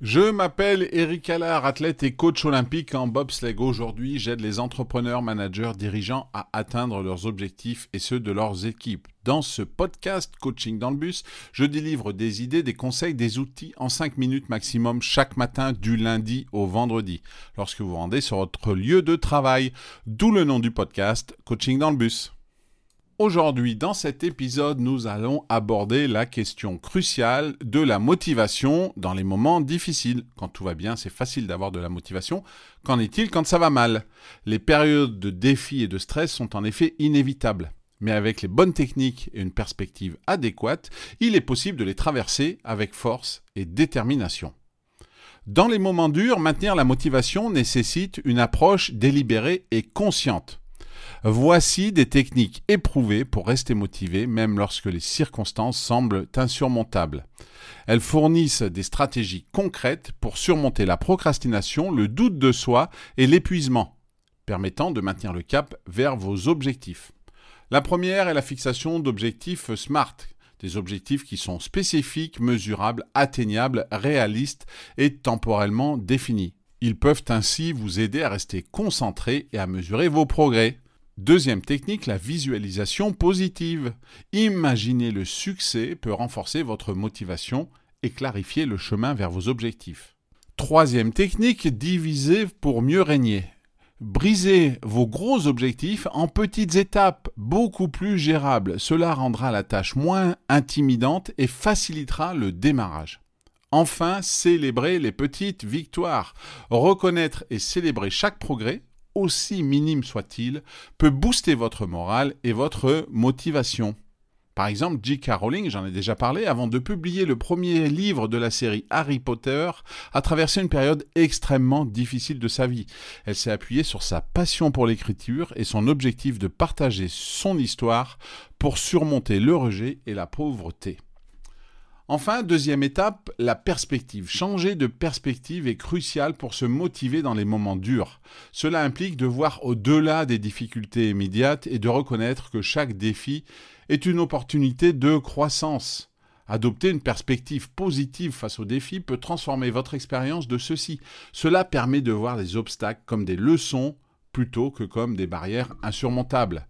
Je m'appelle Eric Allard, athlète et coach olympique en bobsleigh. Aujourd'hui, j'aide les entrepreneurs, managers, dirigeants à atteindre leurs objectifs et ceux de leurs équipes. Dans ce podcast Coaching dans le bus, je délivre des idées, des conseils, des outils en 5 minutes maximum chaque matin du lundi au vendredi, lorsque vous rendez sur votre lieu de travail. D'où le nom du podcast Coaching dans le bus. Aujourd'hui, dans cet épisode, nous allons aborder la question cruciale de la motivation dans les moments difficiles. Quand tout va bien, c'est facile d'avoir de la motivation. Qu'en est-il quand ça va mal? Les périodes de défi et de stress sont en effet inévitables. Mais avec les bonnes techniques et une perspective adéquate, il est possible de les traverser avec force et détermination. Dans les moments durs, maintenir la motivation nécessite une approche délibérée et consciente. Voici des techniques éprouvées pour rester motivé même lorsque les circonstances semblent insurmontables. Elles fournissent des stratégies concrètes pour surmonter la procrastination, le doute de soi et l'épuisement, permettant de maintenir le cap vers vos objectifs. La première est la fixation d'objectifs SMART, des objectifs qui sont spécifiques, mesurables, atteignables, réalistes et temporellement définis. Ils peuvent ainsi vous aider à rester concentré et à mesurer vos progrès. Deuxième technique, la visualisation positive. Imaginer le succès peut renforcer votre motivation et clarifier le chemin vers vos objectifs. Troisième technique, diviser pour mieux régner. Brisez vos gros objectifs en petites étapes beaucoup plus gérables. Cela rendra la tâche moins intimidante et facilitera le démarrage. Enfin, célébrez les petites victoires. Reconnaître et célébrer chaque progrès aussi minime soit-il, peut booster votre morale et votre motivation. Par exemple, J.K. Rowling, j'en ai déjà parlé, avant de publier le premier livre de la série Harry Potter, a traversé une période extrêmement difficile de sa vie. Elle s'est appuyée sur sa passion pour l'écriture et son objectif de partager son histoire pour surmonter le rejet et la pauvreté. Enfin, deuxième étape, la perspective. Changer de perspective est crucial pour se motiver dans les moments durs. Cela implique de voir au-delà des difficultés immédiates et de reconnaître que chaque défi est une opportunité de croissance. Adopter une perspective positive face aux défis peut transformer votre expérience de ceci. Cela permet de voir les obstacles comme des leçons plutôt que comme des barrières insurmontables.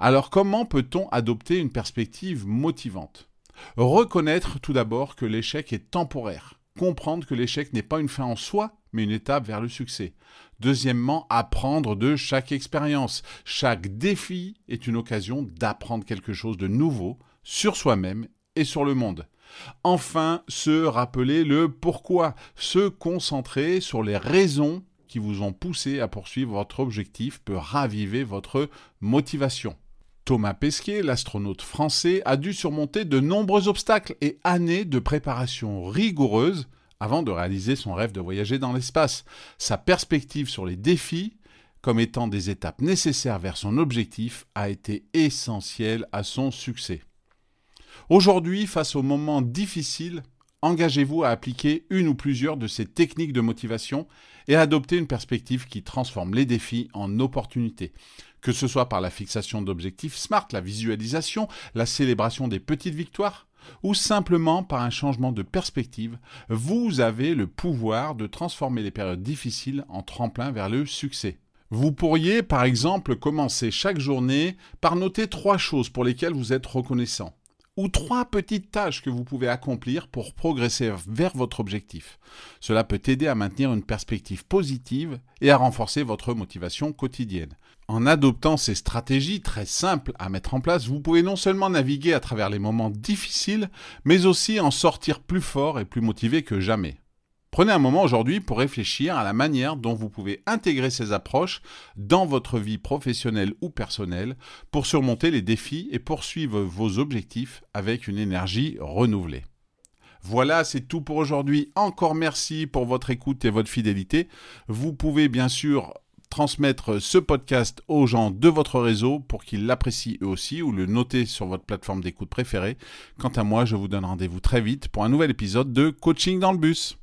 Alors comment peut-on adopter une perspective motivante? Reconnaître tout d'abord que l'échec est temporaire. Comprendre que l'échec n'est pas une fin en soi, mais une étape vers le succès. Deuxièmement, apprendre de chaque expérience. Chaque défi est une occasion d'apprendre quelque chose de nouveau sur soi-même et sur le monde. Enfin, se rappeler le pourquoi, se concentrer sur les raisons qui vous ont poussé à poursuivre votre objectif peut raviver votre motivation. Thomas Pesquet, l'astronaute français, a dû surmonter de nombreux obstacles et années de préparation rigoureuse avant de réaliser son rêve de voyager dans l'espace. Sa perspective sur les défis, comme étant des étapes nécessaires vers son objectif, a été essentielle à son succès. Aujourd'hui, face aux moments difficiles, engagez-vous à appliquer une ou plusieurs de ces techniques de motivation et à adopter une perspective qui transforme les défis en opportunités que ce soit par la fixation d'objectifs SMART, la visualisation, la célébration des petites victoires, ou simplement par un changement de perspective, vous avez le pouvoir de transformer les périodes difficiles en tremplin vers le succès. Vous pourriez, par exemple, commencer chaque journée par noter trois choses pour lesquelles vous êtes reconnaissant ou trois petites tâches que vous pouvez accomplir pour progresser vers votre objectif. Cela peut aider à maintenir une perspective positive et à renforcer votre motivation quotidienne. En adoptant ces stratégies très simples à mettre en place, vous pouvez non seulement naviguer à travers les moments difficiles, mais aussi en sortir plus fort et plus motivé que jamais. Prenez un moment aujourd'hui pour réfléchir à la manière dont vous pouvez intégrer ces approches dans votre vie professionnelle ou personnelle pour surmonter les défis et poursuivre vos objectifs avec une énergie renouvelée. Voilà, c'est tout pour aujourd'hui. Encore merci pour votre écoute et votre fidélité. Vous pouvez bien sûr transmettre ce podcast aux gens de votre réseau pour qu'ils l'apprécient eux aussi ou le noter sur votre plateforme d'écoute préférée. Quant à moi, je vous donne rendez-vous très vite pour un nouvel épisode de Coaching dans le bus.